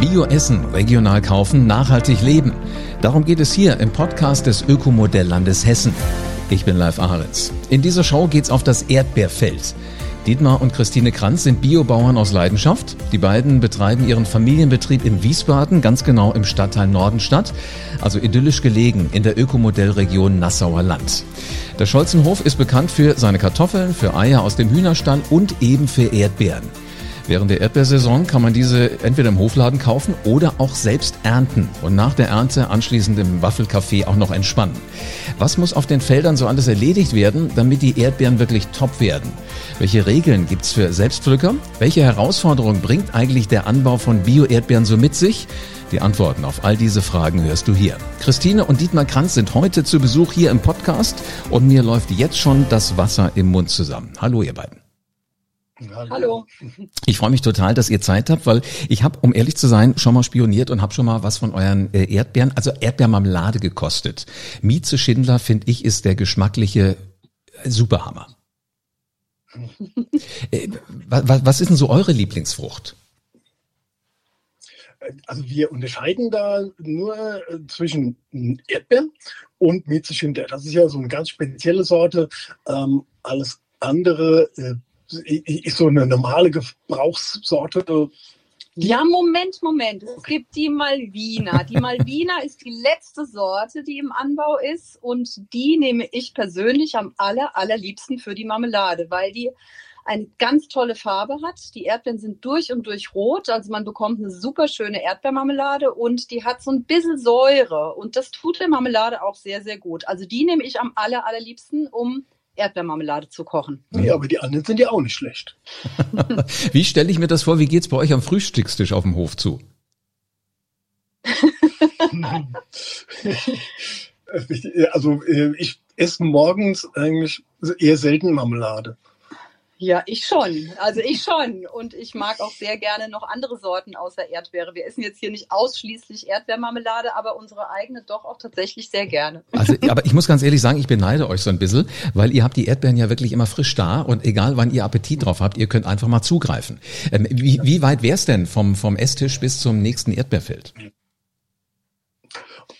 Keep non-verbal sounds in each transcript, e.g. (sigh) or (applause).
Bio essen, regional kaufen, nachhaltig leben. Darum geht es hier im Podcast des Ökomodelllandes Hessen. Ich bin Live Ahrens. In dieser Show geht's auf das Erdbeerfeld. Dietmar und Christine Kranz sind Biobauern aus Leidenschaft. Die beiden betreiben ihren Familienbetrieb in Wiesbaden, ganz genau im Stadtteil Nordenstadt, also idyllisch gelegen in der Ökomodellregion Nassauer Land. Der Scholzenhof ist bekannt für seine Kartoffeln, für Eier aus dem Hühnerstall und eben für Erdbeeren. Während der Erdbeersaison kann man diese entweder im Hofladen kaufen oder auch selbst ernten und nach der Ernte anschließend im Waffelcafé auch noch entspannen. Was muss auf den Feldern so alles erledigt werden, damit die Erdbeeren wirklich top werden? Welche Regeln gibt's für Selbstpflücker? Welche Herausforderungen bringt eigentlich der Anbau von Bio-Erdbeeren so mit sich? Die Antworten auf all diese Fragen hörst du hier. Christine und Dietmar Kranz sind heute zu Besuch hier im Podcast und mir läuft jetzt schon das Wasser im Mund zusammen. Hallo ihr beiden. Hallo. Ich freue mich total, dass ihr Zeit habt, weil ich habe, um ehrlich zu sein, schon mal spioniert und habe schon mal was von euren äh, Erdbeeren, also Erdbeermarmelade gekostet. Mieze Schindler, finde ich, ist der geschmackliche äh, Superhammer. (laughs) äh, was, was ist denn so eure Lieblingsfrucht? Also wir unterscheiden da nur äh, zwischen Erdbeeren und Mieze Schindler. Das ist ja so eine ganz spezielle Sorte. Ähm, alles andere äh, ist so eine normale Gebrauchssorte. Ja, Moment, Moment. Es gibt die Malvina. Die Malvina ist die letzte Sorte, die im Anbau ist. Und die nehme ich persönlich am aller, allerliebsten für die Marmelade, weil die eine ganz tolle Farbe hat. Die Erdbeeren sind durch und durch rot, also man bekommt eine super schöne Erdbeermarmelade und die hat so ein bisschen Säure und das tut der Marmelade auch sehr, sehr gut. Also die nehme ich am aller, allerliebsten, um Erdbeermarmelade zu kochen. Ja, aber die anderen sind ja auch nicht schlecht. (laughs) Wie stelle ich mir das vor? Wie geht's bei euch am Frühstückstisch auf dem Hof zu? (laughs) also äh, ich esse morgens eigentlich eher selten Marmelade. Ja, ich schon. Also ich schon. Und ich mag auch sehr gerne noch andere Sorten außer Erdbeere. Wir essen jetzt hier nicht ausschließlich Erdbeermarmelade, aber unsere eigene doch auch tatsächlich sehr gerne. Also, (laughs) aber ich muss ganz ehrlich sagen, ich beneide euch so ein bisschen, weil ihr habt die Erdbeeren ja wirklich immer frisch da und egal wann ihr Appetit drauf habt, ihr könnt einfach mal zugreifen. Ähm, wie, wie weit wär's denn vom, vom Esstisch bis zum nächsten Erdbeerfeld?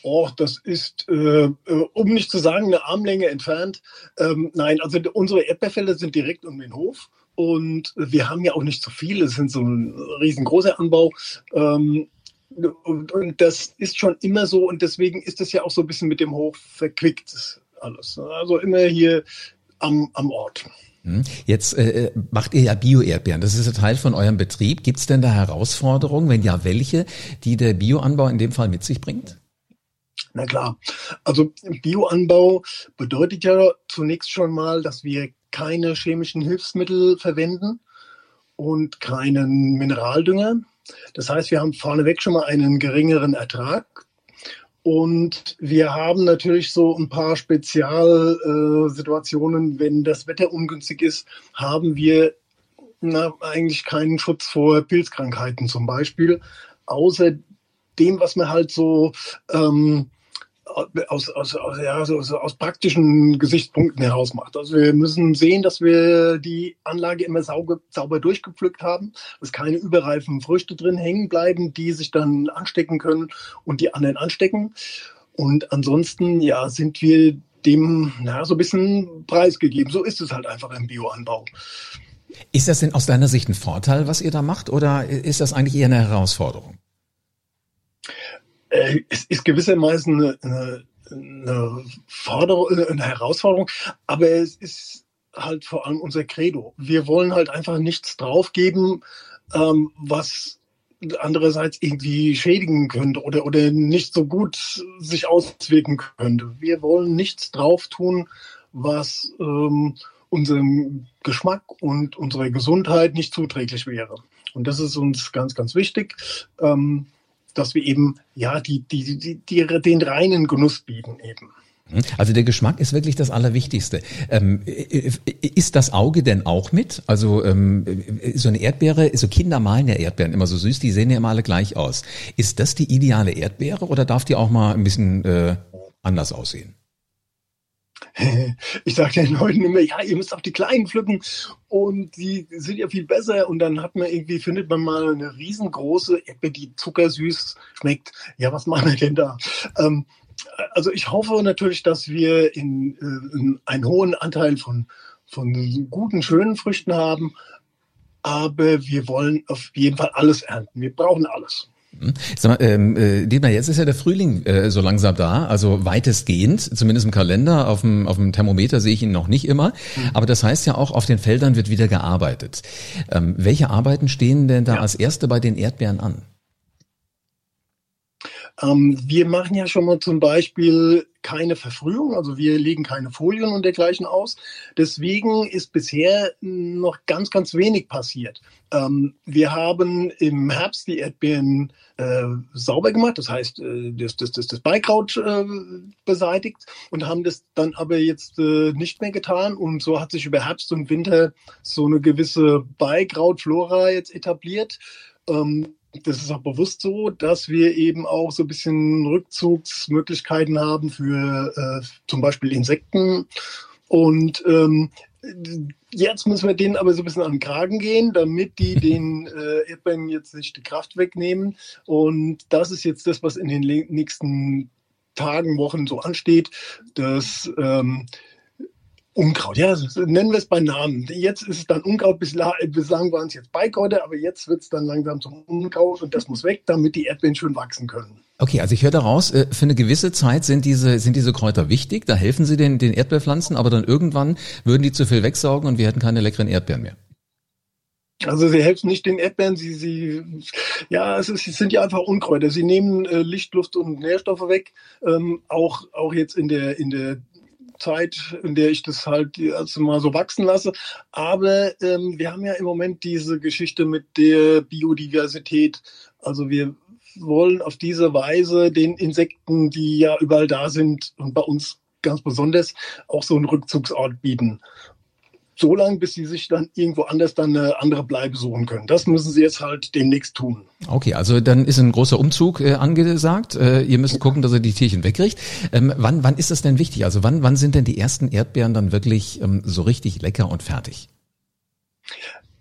Oh, das ist, äh, äh, um nicht zu sagen, eine Armlänge entfernt. Ähm, nein, also unsere Erdbeerfelder sind direkt um den Hof und wir haben ja auch nicht so viele. Es sind so ein riesengroßer Anbau. Ähm, und, und, das ist schon immer so und deswegen ist das ja auch so ein bisschen mit dem Hof verquickt alles. Also immer hier am, am Ort. Hm. Jetzt äh, macht ihr ja Bio-Erdbeeren. Das ist ein Teil von eurem Betrieb. Gibt es denn da Herausforderungen? Wenn ja, welche, die der Bioanbau in dem Fall mit sich bringt? Na klar. Also Bioanbau bedeutet ja zunächst schon mal, dass wir keine chemischen Hilfsmittel verwenden und keinen Mineraldünger. Das heißt, wir haben vorneweg schon mal einen geringeren Ertrag. Und wir haben natürlich so ein paar Spezialsituationen, wenn das Wetter ungünstig ist, haben wir na, eigentlich keinen Schutz vor Pilzkrankheiten zum Beispiel, außer dem, was man halt so ähm, aus, aus, aus, ja, so, so aus praktischen Gesichtspunkten heraus macht. Also wir müssen sehen, dass wir die Anlage immer sauber, sauber durchgepflückt haben, dass keine überreifen Früchte drin hängen bleiben, die sich dann anstecken können und die anderen anstecken. Und ansonsten, ja, sind wir dem ja, so ein bisschen preisgegeben. So ist es halt einfach im Bioanbau. Ist das denn aus deiner Sicht ein Vorteil, was ihr da macht, oder ist das eigentlich eher eine Herausforderung? Äh, es ist gewissermaßen eine, eine, eine, Forderung, eine Herausforderung, aber es ist halt vor allem unser Credo. Wir wollen halt einfach nichts draufgeben, ähm, was andererseits irgendwie schädigen könnte oder, oder nicht so gut sich auswirken könnte. Wir wollen nichts drauf tun, was ähm, unserem Geschmack und unserer Gesundheit nicht zuträglich wäre. Und das ist uns ganz, ganz wichtig. Ähm, dass wir eben ja die, die, die, die, den reinen Genuss bieten eben. Mhm. Also der Geschmack ist wirklich das Allerwichtigste. Ähm, ist das Auge denn auch mit? Also ähm, so eine Erdbeere, so Kinder malen ja Erdbeeren immer so süß, die sehen ja immer alle gleich aus. Ist das die ideale Erdbeere oder darf die auch mal ein bisschen äh, anders aussehen? (laughs) ich sage den Leuten immer, ja, ihr müsst auch die Kleinen pflücken und die sind ja viel besser. Und dann hat man irgendwie, findet man mal eine riesengroße Erdbeere, die zuckersüß schmeckt. Ja, was machen wir denn da? Ähm, also ich hoffe natürlich, dass wir in, äh, in einen hohen Anteil von, von guten, schönen Früchten haben. Aber wir wollen auf jeden Fall alles ernten. Wir brauchen alles. Hm? Sag mal, ähm, äh, Dietmar, jetzt ist ja der Frühling äh, so langsam da, also weitestgehend, zumindest im Kalender, auf dem, auf dem Thermometer sehe ich ihn noch nicht immer, mhm. aber das heißt ja auch, auf den Feldern wird wieder gearbeitet. Ähm, welche Arbeiten stehen denn da ja. als erste bei den Erdbeeren an? Ähm, wir machen ja schon mal zum Beispiel keine Verfrühung, also wir legen keine Folien und dergleichen aus. Deswegen ist bisher noch ganz, ganz wenig passiert. Ähm, wir haben im Herbst die Erdbeeren äh, sauber gemacht, das heißt äh, das, das, das, Beikraut äh, beseitigt und haben das dann aber jetzt äh, nicht mehr getan. Und so hat sich über Herbst und Winter so eine gewisse Beikrautflora jetzt etabliert. Ähm, das ist auch bewusst so, dass wir eben auch so ein bisschen Rückzugsmöglichkeiten haben für äh, zum Beispiel Insekten. Und ähm, jetzt müssen wir denen aber so ein bisschen an den Kragen gehen, damit die (laughs) den äh, Erdbeeren jetzt nicht die Kraft wegnehmen. Und das ist jetzt das, was in den nächsten Tagen, Wochen so ansteht, dass ähm, Unkraut, ja, nennen wir es bei Namen. Jetzt ist es dann Unkraut, bislang waren es jetzt Beikräuter, aber jetzt wird es dann langsam zum Unkraut und das muss weg, damit die Erdbeeren schön wachsen können. Okay, also ich höre daraus, äh, für eine gewisse Zeit sind diese, sind diese Kräuter wichtig, da helfen sie den, den Erdbeerpflanzen, aber dann irgendwann würden die zu viel wegsaugen und wir hätten keine leckeren Erdbeeren mehr. Also sie helfen nicht den Erdbeeren, sie, sie, ja, es, ist, es sind ja einfach Unkräuter. Sie nehmen äh, Licht, Luft und Nährstoffe weg. Ähm, auch, auch jetzt in der, in der Zeit, in der ich das halt also mal so wachsen lasse. Aber ähm, wir haben ja im Moment diese Geschichte mit der Biodiversität. Also wir wollen auf diese Weise den Insekten, die ja überall da sind und bei uns ganz besonders, auch so einen Rückzugsort bieten so lange, bis sie sich dann irgendwo anders dann eine andere Bleibe suchen können. Das müssen sie jetzt halt demnächst tun. Okay, also dann ist ein großer Umzug äh, angesagt. Äh, ihr müsst gucken, dass ihr die Tierchen wegkriegt. Ähm, wann, wann ist das denn wichtig? Also wann, wann sind denn die ersten Erdbeeren dann wirklich ähm, so richtig lecker und fertig?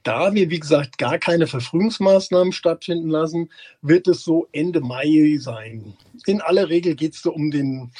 Da wir, wie gesagt, gar keine Verfrühungsmaßnahmen stattfinden lassen, wird es so Ende Mai sein. In aller Regel geht es so um den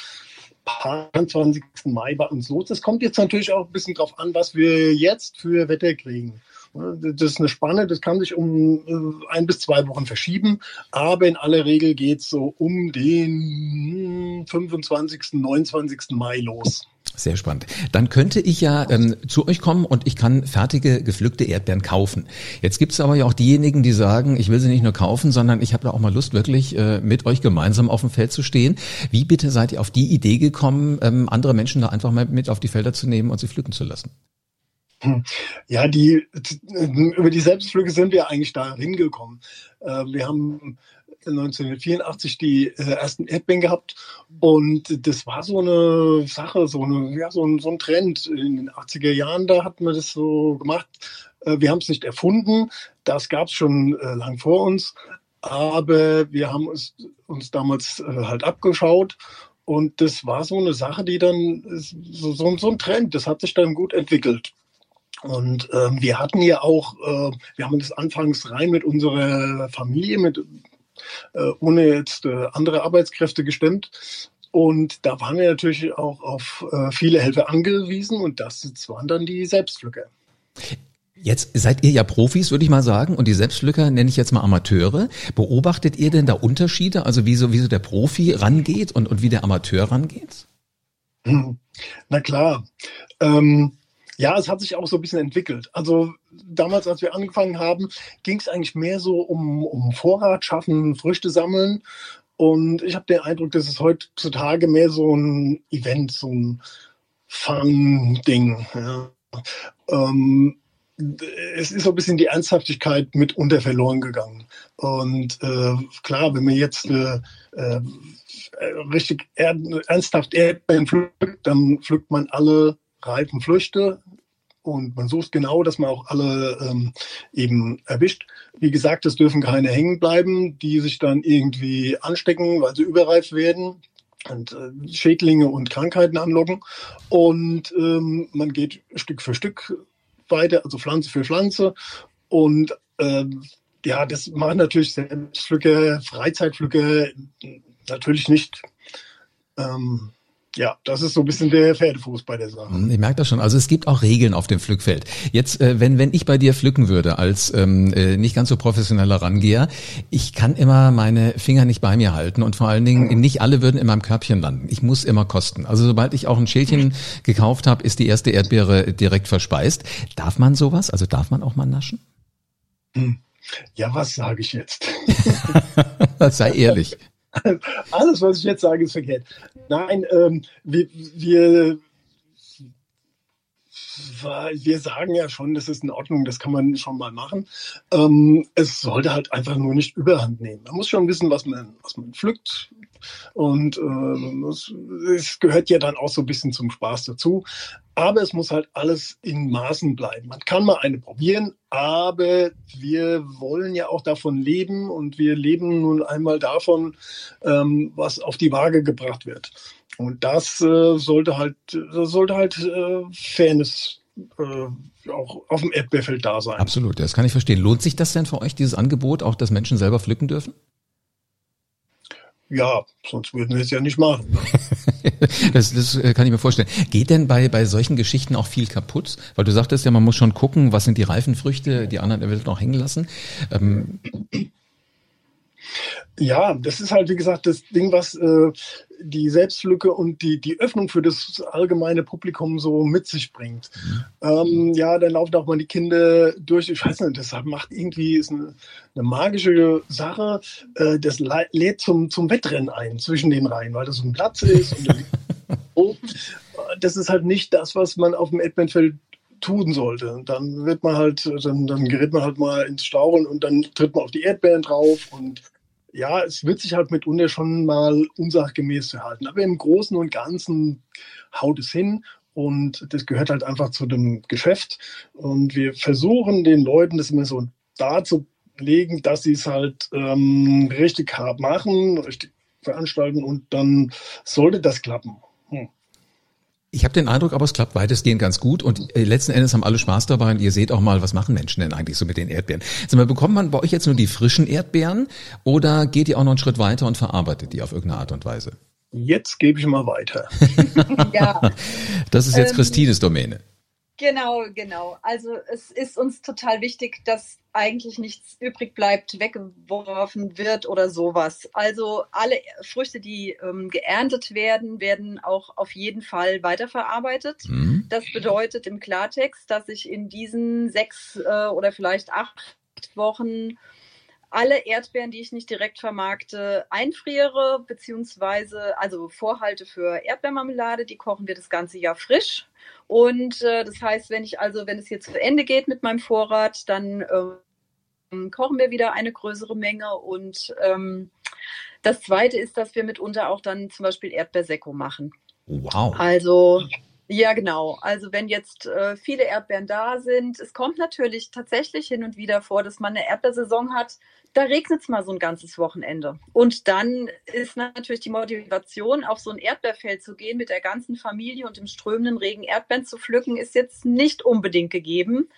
23. Mai bei uns los. Das kommt jetzt natürlich auch ein bisschen drauf an, was wir jetzt für Wetter kriegen. Das ist eine Spanne, das kann sich um äh, ein bis zwei Wochen verschieben, aber in aller Regel geht es so um den 25., 29. Mai los. Sehr spannend. Dann könnte ich ja ähm, zu euch kommen und ich kann fertige gepflückte Erdbeeren kaufen. Jetzt gibt es aber ja auch diejenigen, die sagen, ich will sie nicht nur kaufen, sondern ich habe da auch mal Lust, wirklich äh, mit euch gemeinsam auf dem Feld zu stehen. Wie bitte seid ihr auf die Idee gekommen, ähm, andere Menschen da einfach mal mit auf die Felder zu nehmen und sie pflücken zu lassen? Hm. Ja, die über die Selbstpflücke sind wir eigentlich da hingekommen. Äh, wir haben 1984 die äh, ersten Erdbeeren gehabt und das war so eine Sache, so, eine, ja, so, ein, so ein Trend. In den 80er Jahren, da hat man das so gemacht. Äh, wir haben es nicht erfunden, das gab es schon äh, lang vor uns, aber wir haben es, uns damals äh, halt abgeschaut und das war so eine Sache, die dann, so, so, so ein Trend, das hat sich dann gut entwickelt. Und ähm, wir hatten ja auch, äh, wir haben das anfangs rein mit unserer Familie, mit ohne jetzt äh, andere Arbeitskräfte gestemmt. Und da waren wir natürlich auch auf äh, viele Helfer angewiesen und das waren dann die Selbstpflücker. Jetzt seid ihr ja Profis, würde ich mal sagen, und die Selbstpflücker nenne ich jetzt mal Amateure. Beobachtet ihr denn da Unterschiede, also wie so, wie so der Profi rangeht und, und wie der Amateur rangeht? Hm. Na klar. Ähm, ja, es hat sich auch so ein bisschen entwickelt. Also damals, als wir angefangen haben, ging es eigentlich mehr so um, um Vorrat schaffen, Früchte sammeln. Und ich habe den Eindruck, dass es heutzutage mehr so ein Event, so ein Fun-Ding. Ja. Ähm, es ist so ein bisschen die Ernsthaftigkeit mitunter verloren gegangen. Und äh, klar, wenn man jetzt äh, äh, richtig ernsthaft Erdbeeren pflückt, dann pflückt man alle reifen Früchte und man sucht genau, dass man auch alle ähm, eben erwischt. Wie gesagt, es dürfen keine hängen bleiben, die sich dann irgendwie anstecken, weil sie überreif werden. und äh, Schädlinge und Krankheiten anlocken. Und ähm, man geht Stück für Stück weiter, also Pflanze für Pflanze. Und ähm, ja, das machen natürlich Selbstpflücker, Freizeitpflücker natürlich nicht. Ähm, ja, das ist so ein bisschen der Pferdefuß bei der Sache. Ich merke das schon. Also es gibt auch Regeln auf dem Pflückfeld. Jetzt, äh, wenn, wenn ich bei dir pflücken würde, als ähm, äh, nicht ganz so professioneller Rangeher, ich kann immer meine Finger nicht bei mir halten und vor allen Dingen nicht alle würden in meinem Körbchen landen. Ich muss immer kosten. Also sobald ich auch ein Schälchen gekauft habe, ist die erste Erdbeere direkt verspeist. Darf man sowas? Also darf man auch mal naschen? Hm. Ja, was sage ich jetzt? (laughs) Sei ehrlich. (laughs) Alles, was ich jetzt sage, ist verkehrt. Nein, ähm, wir, wir, wir sagen ja schon, das ist in Ordnung, das kann man schon mal machen. Ähm, es sollte halt einfach nur nicht überhand nehmen. Man muss schon wissen, was man, was man pflückt. Und äh, es, gehört ja dann auch so ein bisschen zum Spaß dazu. Aber es muss halt alles in Maßen bleiben. Man kann mal eine probieren, aber wir wollen ja auch davon leben und wir leben nun einmal davon, ähm, was auf die Waage gebracht wird. Und das äh, sollte halt, das sollte halt äh, Fairness äh, auch auf dem Erdbeerfeld da sein. Absolut, das kann ich verstehen. Lohnt sich das denn für euch, dieses Angebot, auch dass Menschen selber pflücken dürfen? Ja, sonst würden wir es ja nicht machen. (laughs) das, das äh, kann ich mir vorstellen. Geht denn bei, bei solchen Geschichten auch viel kaputt? Weil du sagtest ja, man muss schon gucken, was sind die reifen Früchte, die anderen eventuell noch hängen lassen. Ähm, ja, das ist halt, wie gesagt, das Ding, was äh, die Selbstlücke und die, die Öffnung für das allgemeine Publikum so mit sich bringt. Mhm. Ähm, ja, dann laufen auch mal die Kinder durch. Ich weiß nicht, das macht irgendwie, ist eine, eine magische Sache. Äh, das lädt zum, zum Wettrennen ein zwischen den Reihen, weil das so ein Platz ist. und (laughs) das ist halt nicht das, was man auf dem Edmundfeld tun sollte. Dann wird man halt, dann, dann gerät man halt mal ins Stauchen und dann tritt man auf die Erdbeeren drauf und ja, es wird sich halt mitunter schon mal unsachgemäß verhalten. Aber im Großen und Ganzen haut es hin und das gehört halt einfach zu dem Geschäft. Und wir versuchen den Leuten das immer so darzulegen, dass sie es halt ähm, richtig hart machen, richtig veranstalten und dann sollte das klappen. Hm. Ich habe den Eindruck, aber es klappt weitestgehend ganz gut und äh, letzten Endes haben alle Spaß dabei und ihr seht auch mal, was machen Menschen denn eigentlich so mit den Erdbeeren. Sag mal, bekommt man bei euch jetzt nur die frischen Erdbeeren oder geht ihr auch noch einen Schritt weiter und verarbeitet die auf irgendeine Art und Weise? Jetzt gebe ich mal weiter. (laughs) (laughs) ja. Das ist jetzt ähm, Christines Domäne. Genau, genau. Also es ist uns total wichtig, dass eigentlich nichts übrig bleibt, weggeworfen wird oder sowas. Also alle Früchte, die ähm, geerntet werden, werden auch auf jeden Fall weiterverarbeitet. Mhm. Das bedeutet im Klartext, dass ich in diesen sechs äh, oder vielleicht acht Wochen alle Erdbeeren, die ich nicht direkt vermarkte, einfriere, beziehungsweise also Vorhalte für Erdbeermarmelade, die kochen wir das ganze Jahr frisch und äh, das heißt, wenn ich also, wenn es jetzt zu Ende geht mit meinem Vorrat, dann ähm, kochen wir wieder eine größere Menge. Und ähm, das Zweite ist, dass wir mitunter auch dann zum Beispiel Erdbeersekko machen. Wow. Also ja, genau. Also wenn jetzt äh, viele Erdbeeren da sind, es kommt natürlich tatsächlich hin und wieder vor, dass man eine Erdbeersaison hat, da regnet es mal so ein ganzes Wochenende. Und dann ist natürlich die Motivation, auf so ein Erdbeerfeld zu gehen, mit der ganzen Familie und im strömenden Regen Erdbeeren zu pflücken, ist jetzt nicht unbedingt gegeben.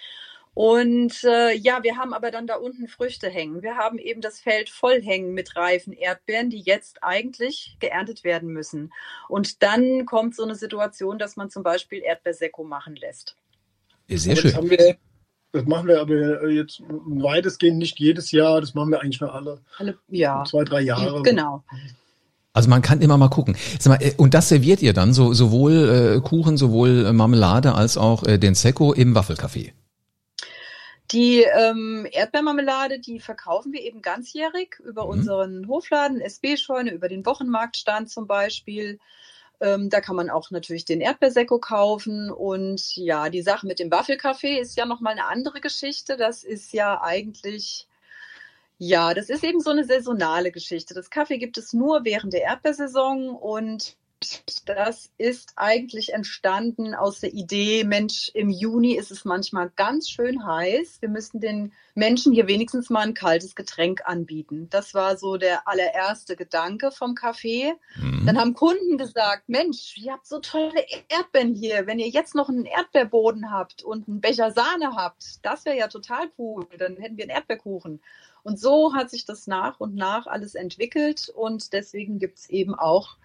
Und äh, ja, wir haben aber dann da unten Früchte hängen. Wir haben eben das Feld voll hängen mit reifen Erdbeeren, die jetzt eigentlich geerntet werden müssen. Und dann kommt so eine Situation, dass man zum Beispiel Erdbeersekko machen lässt. Sehr schön. Das machen wir aber jetzt weitestgehend nicht jedes Jahr. Das machen wir eigentlich nur alle, alle ja. zwei, drei Jahre. Genau. Also man kann immer mal gucken. Äh, und das serviert ihr dann so, sowohl äh, Kuchen, sowohl äh, Marmelade als auch äh, den Secco im Waffelcafé? Die ähm, Erdbeermarmelade, die verkaufen wir eben ganzjährig über mhm. unseren Hofladen, SB-Scheune, über den Wochenmarktstand zum Beispiel. Ähm, da kann man auch natürlich den Erdbeersekko kaufen. Und ja, die Sache mit dem Waffelkaffee ist ja nochmal eine andere Geschichte. Das ist ja eigentlich, ja, das ist eben so eine saisonale Geschichte. Das Kaffee gibt es nur während der Erdbeersaison und das ist eigentlich entstanden aus der Idee, Mensch, im Juni ist es manchmal ganz schön heiß. Wir müssten den Menschen hier wenigstens mal ein kaltes Getränk anbieten. Das war so der allererste Gedanke vom Café. Mhm. Dann haben Kunden gesagt, Mensch, ihr habt so tolle Erdbeeren hier. Wenn ihr jetzt noch einen Erdbeerboden habt und einen Becher Sahne habt, das wäre ja total cool. Dann hätten wir einen Erdbeerkuchen. Und so hat sich das nach und nach alles entwickelt und deswegen gibt es eben auch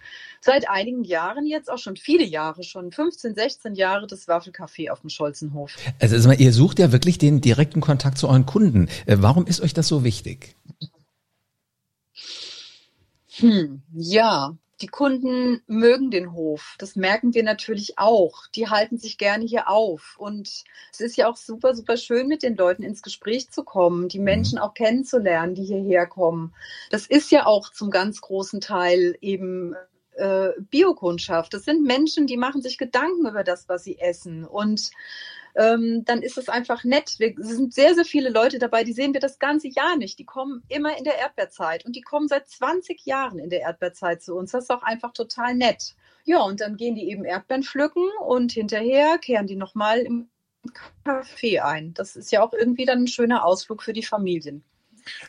seit einigen Jahren jetzt, auch schon viele Jahre, schon 15, 16 Jahre, das Waffelcafé auf dem Scholzenhof. Also, also ihr sucht ja wirklich den direkten Kontakt zu euren Kunden. Äh, warum ist euch das so wichtig? Hm, ja, die Kunden mögen den Hof. Das merken wir natürlich auch. Die halten sich gerne hier auf. Und es ist ja auch super, super schön, mit den Leuten ins Gespräch zu kommen, die mhm. Menschen auch kennenzulernen, die hierher kommen. Das ist ja auch zum ganz großen Teil eben äh, Biokundschaft. Das sind Menschen, die machen sich Gedanken über das, was sie essen. Und ähm, dann ist es einfach nett. Wir, es sind sehr, sehr viele Leute dabei, die sehen wir das ganze Jahr nicht. Die kommen immer in der Erdbeerzeit und die kommen seit 20 Jahren in der Erdbeerzeit zu uns. Das ist auch einfach total nett. Ja, und dann gehen die eben Erdbeeren pflücken und hinterher kehren die nochmal im Café ein. Das ist ja auch irgendwie dann ein schöner Ausflug für die Familien.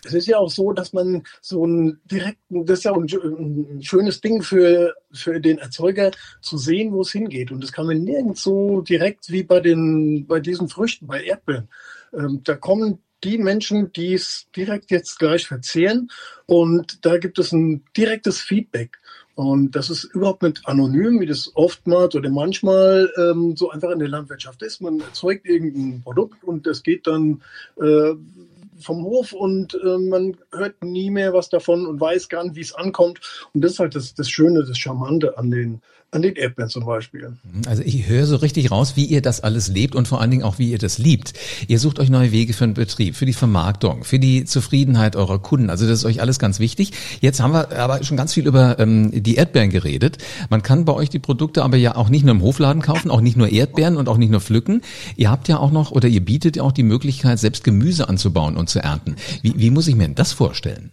Es ist ja auch so, dass man so einen direkten, das ist ja ein, ein schönes Ding für, für den Erzeuger zu sehen, wo es hingeht. Und das kann man nirgends so direkt wie bei den, bei diesen Früchten, bei Erdbeeren. Ähm, da kommen die Menschen, die es direkt jetzt gleich verzehren und da gibt es ein direktes Feedback. Und das ist überhaupt nicht anonym, wie das oftmals oder manchmal ähm, so einfach in der Landwirtschaft ist. Man erzeugt irgendein Produkt und das geht dann äh, vom Hof und äh, man hört nie mehr was davon und weiß gar nicht, wie es ankommt. Und das ist halt das, das Schöne, das Charmante an den, an den Erdbeeren zum Beispiel. Also ich höre so richtig raus, wie ihr das alles lebt und vor allen Dingen auch, wie ihr das liebt. Ihr sucht euch neue Wege für den Betrieb, für die Vermarktung, für die Zufriedenheit eurer Kunden. Also das ist euch alles ganz wichtig. Jetzt haben wir aber schon ganz viel über ähm, die Erdbeeren geredet. Man kann bei euch die Produkte aber ja auch nicht nur im Hofladen kaufen, auch nicht nur Erdbeeren und auch nicht nur pflücken. Ihr habt ja auch noch oder ihr bietet ja auch die Möglichkeit, selbst Gemüse anzubauen und zu ernten. Wie, wie muss ich mir denn das vorstellen?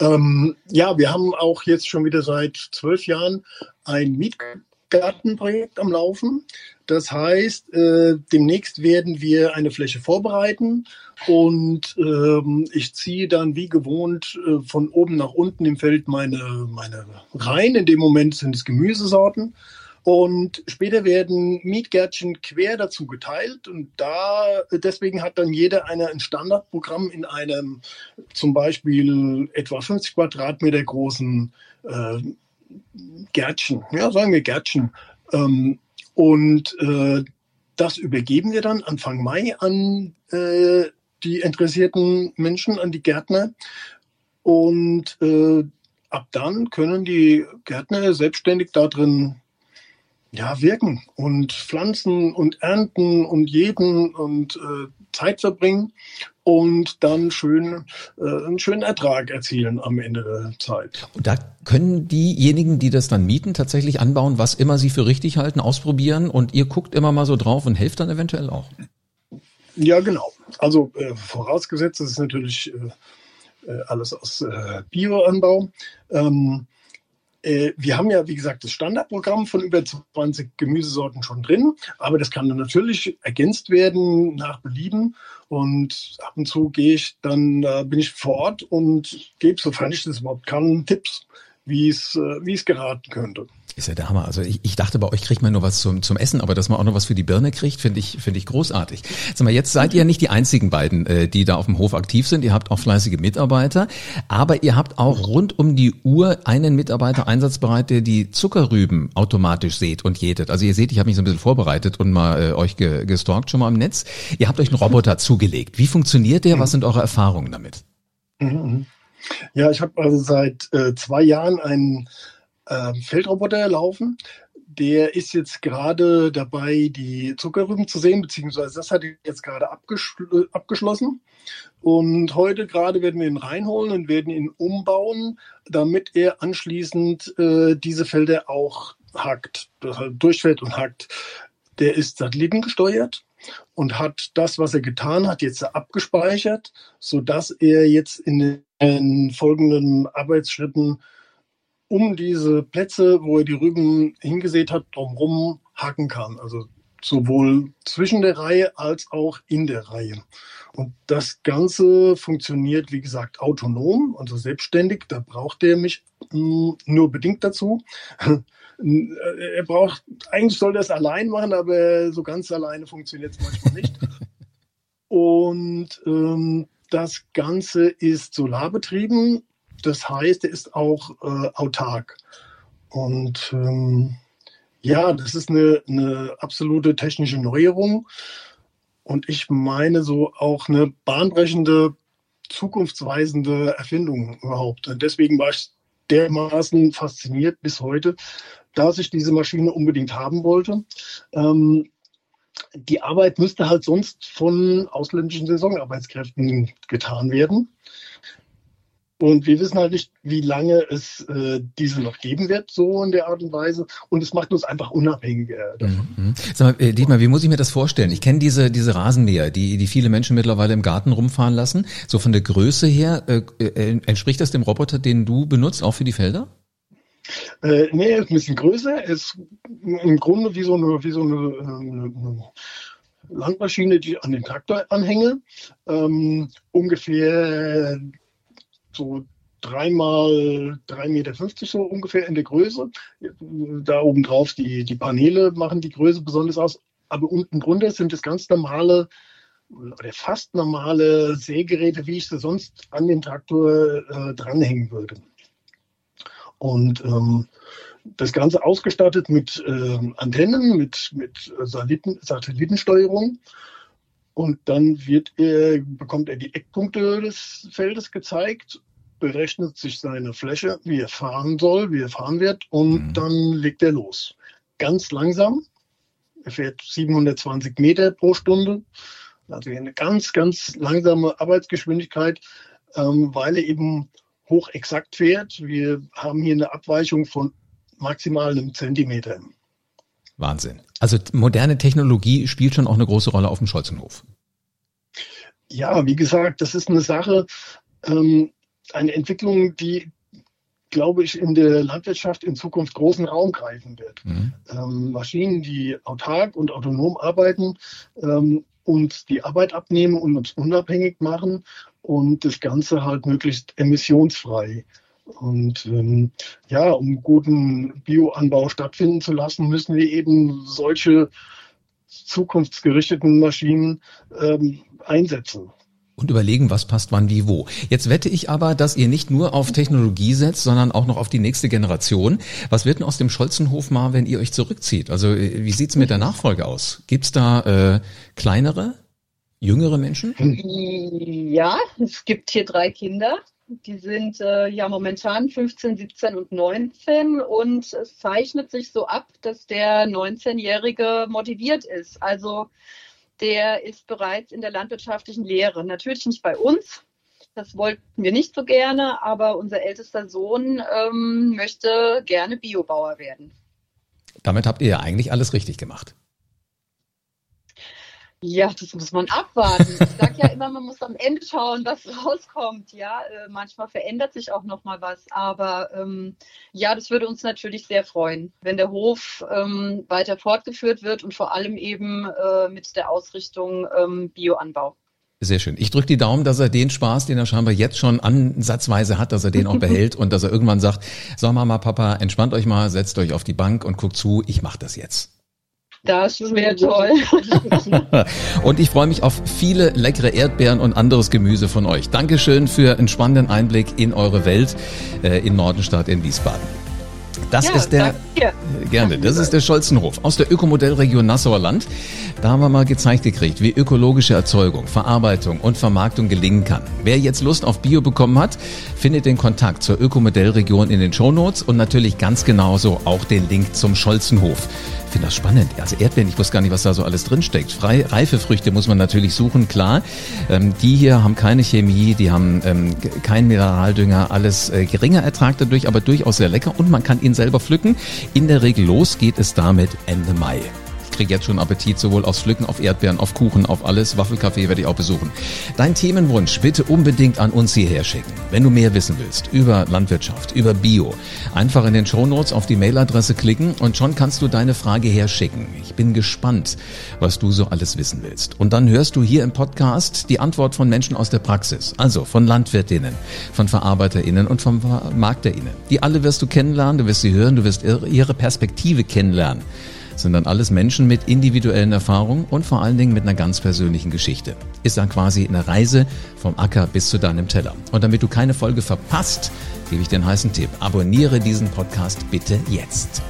Ähm, ja, wir haben auch jetzt schon wieder seit zwölf Jahren ein Mietgartenprojekt am Laufen. Das heißt, äh, demnächst werden wir eine Fläche vorbereiten und ähm, ich ziehe dann wie gewohnt äh, von oben nach unten im Feld meine, meine Reihen. In dem Moment sind es Gemüsesorten. Und später werden Mietgärtchen quer dazu geteilt und da deswegen hat dann jeder eine, ein Standardprogramm in einem zum Beispiel etwa 50 Quadratmeter großen äh, Gärtchen, ja sagen wir Gärtchen. Ähm, und äh, das übergeben wir dann Anfang Mai an äh, die interessierten Menschen, an die Gärtner. Und äh, ab dann können die Gärtner selbstständig da drin ja, wirken und pflanzen und ernten und jeden und äh, Zeit verbringen und dann schön äh, einen schönen Ertrag erzielen am Ende der Zeit. Und da können diejenigen, die das dann mieten, tatsächlich anbauen, was immer sie für richtig halten, ausprobieren und ihr guckt immer mal so drauf und helft dann eventuell auch. Ja, genau. Also äh, vorausgesetzt, das ist natürlich äh, äh alles aus äh, Bioanbau. Ähm, äh, wir haben ja, wie gesagt, das Standardprogramm von über 20 Gemüsesorten schon drin, aber das kann dann natürlich ergänzt werden nach Belieben. Und ab und zu gehe ich dann, äh, bin ich vor Ort und gebe, sofern ich das überhaupt kann, Tipps, wie es, äh, wie es geraten könnte. Ist ja der Hammer. Also ich, ich dachte, bei euch kriegt man nur was zum, zum Essen, aber dass man auch noch was für die Birne kriegt, finde ich, finde ich großartig. Sag mal, jetzt seid ihr nicht die einzigen beiden, äh, die da auf dem Hof aktiv sind. Ihr habt auch fleißige Mitarbeiter, aber ihr habt auch rund um die Uhr einen Mitarbeiter einsatzbereit, der die Zuckerrüben automatisch seht und jätet. Also ihr seht, ich habe mich so ein bisschen vorbereitet und mal äh, euch ge, gestalkt schon mal im Netz. Ihr habt euch einen Roboter zugelegt. Wie funktioniert der? Was sind eure Erfahrungen damit? Mhm, mhm. Ja, ich habe also seit äh, zwei Jahren einen äh, Feldroboter laufen. Der ist jetzt gerade dabei, die Zuckerrüben zu sehen, beziehungsweise das hat er jetzt gerade abgeschl abgeschlossen. Und heute gerade werden wir ihn reinholen und werden ihn umbauen, damit er anschließend äh, diese Felder auch hackt, durchfällt und hackt. Der ist satellitengesteuert und hat das, was er getan hat, jetzt abgespeichert, so dass er jetzt in den folgenden Arbeitsschritten um diese Plätze, wo er die Rüben hingesät hat, drumherum hacken kann. Also sowohl zwischen der Reihe als auch in der Reihe. Und das Ganze funktioniert, wie gesagt, autonom, also selbstständig. Da braucht er mich mh, hm, nur bedingt dazu. (laughs) er braucht, eigentlich soll er es allein machen, aber so ganz alleine funktioniert es manchmal nicht. (laughs) Und ähm, das Ganze ist solarbetrieben. Das heißt, er ist auch äh, autark. Und ähm, ja, das ist eine, eine absolute technische Neuerung und ich meine so auch eine bahnbrechende, zukunftsweisende Erfindung überhaupt. Und deswegen war ich dermaßen fasziniert bis heute, dass ich diese Maschine unbedingt haben wollte. Ähm, die Arbeit müsste halt sonst von ausländischen Saisonarbeitskräften getan werden. Und wir wissen halt nicht, wie lange es äh, diese noch geben wird, so in der Art und Weise. Und es macht uns einfach unabhängiger davon. Mhm. Sag mal, äh, Dietmar, wie muss ich mir das vorstellen? Ich kenne diese, diese Rasenmäher, die, die viele Menschen mittlerweile im Garten rumfahren lassen. So von der Größe her, äh, äh, entspricht das dem Roboter, den du benutzt, auch für die Felder? Äh, nee, er ist ein bisschen größer. Er ist im Grunde wie so eine, wie so eine, eine, eine Landmaschine, die ich an den Traktor anhänge. Ähm, ungefähr so dreimal drei Meter fünfzig so ungefähr in der Größe. Da oben drauf die, die Paneele machen die Größe besonders aus. Aber unten drunter sind es ganz normale oder fast normale Sägeräte, wie ich sie sonst an den Traktor äh, dranhängen würde. Und ähm, das Ganze ausgestattet mit äh, Antennen, mit, mit Satelliten, Satellitensteuerung. Und dann wird er, bekommt er die Eckpunkte des Feldes gezeigt, berechnet sich seine Fläche, wie er fahren soll, wie er fahren wird, und mhm. dann legt er los. Ganz langsam. Er fährt 720 Meter pro Stunde. Also eine ganz, ganz langsame Arbeitsgeschwindigkeit, ähm, weil er eben hochexakt fährt. Wir haben hier eine Abweichung von maximal einem Zentimeter. Wahnsinn. Also moderne Technologie spielt schon auch eine große Rolle auf dem Scholzenhof. Ja, wie gesagt, das ist eine Sache, ähm, eine Entwicklung, die, glaube ich, in der Landwirtschaft in Zukunft großen Raum greifen wird. Mhm. Ähm, Maschinen, die autark und autonom arbeiten, ähm, uns die Arbeit abnehmen und uns unabhängig machen und das Ganze halt möglichst emissionsfrei. Und ähm, ja, um guten Bioanbau stattfinden zu lassen, müssen wir eben solche zukunftsgerichteten Maschinen ähm, einsetzen. Und überlegen, was passt wann wie wo. Jetzt wette ich aber, dass ihr nicht nur auf Technologie setzt, sondern auch noch auf die nächste Generation. Was wird denn aus dem Scholzenhof mal, wenn ihr euch zurückzieht? Also äh, wie sieht's mit der Nachfolge aus? Gibt's da äh, kleinere, jüngere Menschen? Ja, es gibt hier drei Kinder. Die sind äh, ja momentan 15, 17 und 19 und es zeichnet sich so ab, dass der 19-Jährige motiviert ist. Also der ist bereits in der landwirtschaftlichen Lehre. Natürlich nicht bei uns. Das wollten wir nicht so gerne, aber unser ältester Sohn ähm, möchte gerne Biobauer werden. Damit habt ihr ja eigentlich alles richtig gemacht. Ja, das muss man abwarten. Ich sage ja immer, man muss am Ende schauen, was rauskommt. Ja, äh, manchmal verändert sich auch noch mal was, aber ähm, ja, das würde uns natürlich sehr freuen, wenn der Hof ähm, weiter fortgeführt wird und vor allem eben äh, mit der Ausrichtung ähm, Bioanbau. Sehr schön. Ich drücke die Daumen, dass er den Spaß, den er scheinbar jetzt schon ansatzweise hat, dass er den auch behält und dass er irgendwann sagt, so Mama, Papa, entspannt euch mal, setzt euch auf die Bank und guckt zu, ich mache das jetzt. Das wäre toll. (laughs) und ich freue mich auf viele leckere Erdbeeren und anderes Gemüse von euch. Dankeschön für einen spannenden Einblick in eure Welt äh, in Nordenstadt in Wiesbaden. Das ja, ist der danke. gerne. Das ist der Scholzenhof aus der Ökomodellregion Nassauer Land. Da haben wir mal gezeigt gekriegt, wie ökologische Erzeugung, Verarbeitung und Vermarktung gelingen kann. Wer jetzt Lust auf Bio bekommen hat, findet den Kontakt zur Ökomodellregion in den Shownotes und natürlich ganz genauso auch den Link zum Scholzenhof finde das spannend. Also Erdbeeren, ich wusste gar nicht, was da so alles drinsteckt. Frei, reife Früchte muss man natürlich suchen, klar. Ähm, die hier haben keine Chemie, die haben ähm, keinen Mineraldünger, alles äh, geringer Ertrag dadurch, aber durchaus sehr lecker und man kann ihn selber pflücken. In der Regel los geht es damit Ende Mai. Kriege jetzt schon Appetit sowohl aufs Pflücken, auf Erdbeeren, auf Kuchen, auf alles. Waffelcafé werde ich auch besuchen. Dein Themenwunsch bitte unbedingt an uns hierher schicken. Wenn du mehr wissen willst über Landwirtschaft, über Bio, einfach in den Shownotes auf die Mailadresse klicken und schon kannst du deine Frage herschicken. Ich bin gespannt, was du so alles wissen willst. Und dann hörst du hier im Podcast die Antwort von Menschen aus der Praxis, also von Landwirtinnen, von VerarbeiterInnen und von MarkterInnen. Die alle wirst du kennenlernen, du wirst sie hören, du wirst ihre Perspektive kennenlernen sind dann alles Menschen mit individuellen Erfahrungen und vor allen Dingen mit einer ganz persönlichen Geschichte. Ist dann quasi eine Reise vom Acker bis zu deinem Teller. Und damit du keine Folge verpasst, gebe ich den heißen Tipp. Abonniere diesen Podcast bitte jetzt.